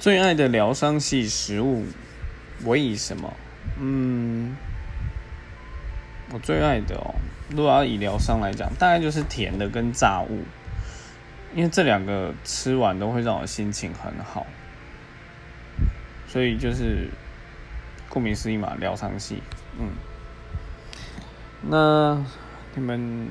最爱的疗伤系食物我以什么？嗯我最爱的哦如果要以疗伤来讲大概就是甜的跟炸物因为这两个吃完都会让我心情很好。所以就是顾名思义嘛疗伤系。嗯那你们